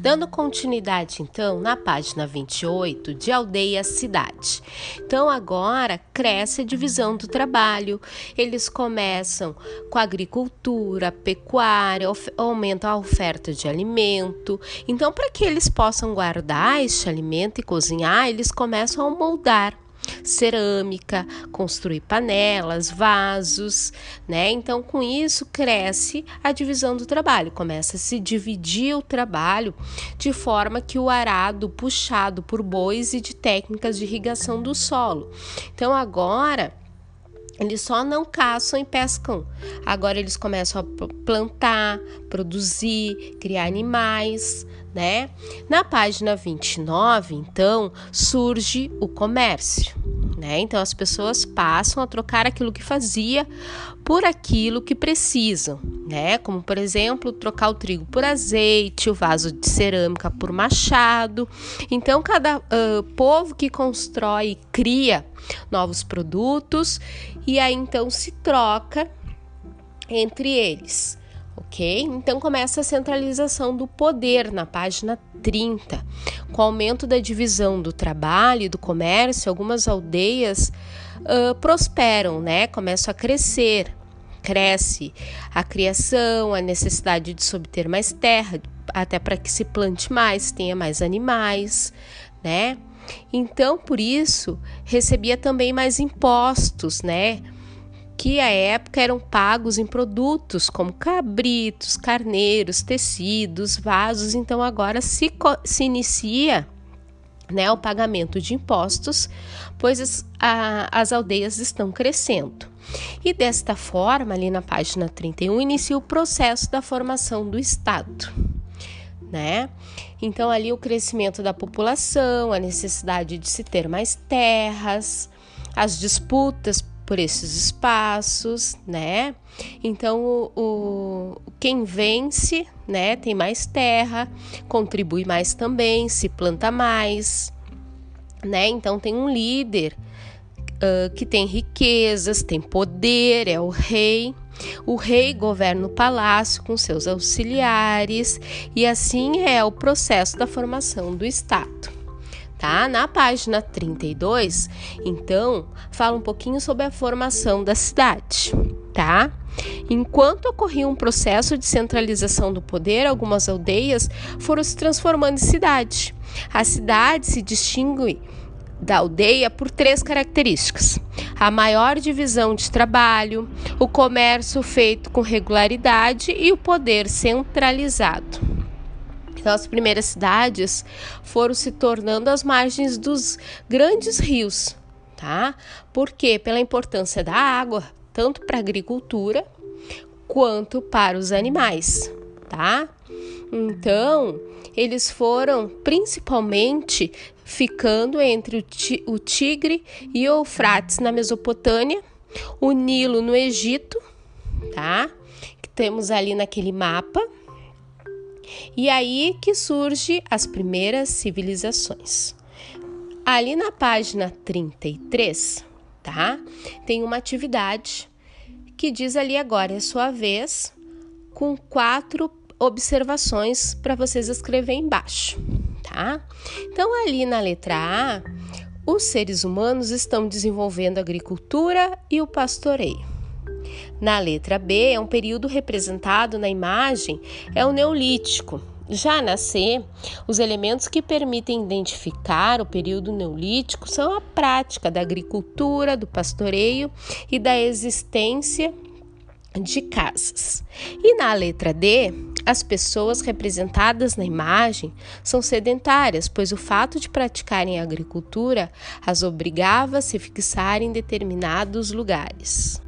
Dando continuidade, então, na página 28, de aldeia cidade. Então, agora cresce a divisão do trabalho. Eles começam com agricultura, pecuária, aumenta a oferta de alimento. Então, para que eles possam guardar este alimento e cozinhar, eles começam a moldar cerâmica, construir panelas, vasos, né? Então, com isso cresce a divisão do trabalho, começa a se dividir o trabalho de forma que o arado puxado por bois e de técnicas de irrigação do solo. Então, agora eles só não caçam e pescam. Agora eles começam a plantar, produzir, criar animais, né? Na página 29, então, surge o comércio, né? Então as pessoas passam a trocar aquilo que fazia por aquilo que precisam, né? Como por exemplo, trocar o trigo por azeite, o vaso de cerâmica por machado. Então cada uh, povo que constrói cria novos produtos e aí então se troca entre eles ok? Então começa a centralização do poder na página 30. Com o aumento da divisão do trabalho e do comércio, algumas aldeias uh, prosperam, né? Começam a crescer. Cresce a criação, a necessidade de se obter mais terra, até para que se plante mais, tenha mais animais, né? Então, por isso, recebia também mais impostos, né? Que à época eram pagos em produtos como cabritos, carneiros, tecidos, vasos. Então agora se, se inicia né, o pagamento de impostos, pois as, a, as aldeias estão crescendo. E desta forma, ali na página 31, inicia o processo da formação do Estado. Né? Então, ali o crescimento da população, a necessidade de se ter mais terras, as disputas por esses espaços, né? Então, o, o, quem vence, né, tem mais terra, contribui mais também, se planta mais, né? Então, tem um líder uh, que tem riquezas, tem poder, é o rei. O rei governa o palácio com seus auxiliares, e assim é o processo da formação do Estado tá? Na página 32, então, fala um pouquinho sobre a formação da cidade, tá? Enquanto ocorria um processo de centralização do poder, algumas aldeias foram se transformando em cidade. A cidade se distingue da aldeia por três características: a maior divisão de trabalho, o comércio feito com regularidade e o poder centralizado. Então, as primeiras cidades foram se tornando as margens dos grandes rios, tá? Por quê? Pela importância da água, tanto para a agricultura quanto para os animais, tá? Então, eles foram principalmente ficando entre o Tigre e o Eufrates na Mesopotâmia, o Nilo no Egito, tá? Que temos ali naquele mapa e aí que surge as primeiras civilizações. Ali na página 33, tá? Tem uma atividade que diz ali agora é sua vez, com quatro observações para vocês escrever embaixo, tá? Então ali na letra A, os seres humanos estão desenvolvendo a agricultura e o pastoreio. Na letra B, é um período representado na imagem, é o Neolítico. Já na C, os elementos que permitem identificar o período neolítico são a prática da agricultura, do pastoreio e da existência de casas. E na letra D, as pessoas representadas na imagem são sedentárias, pois o fato de praticarem agricultura as obrigava a se fixar em determinados lugares.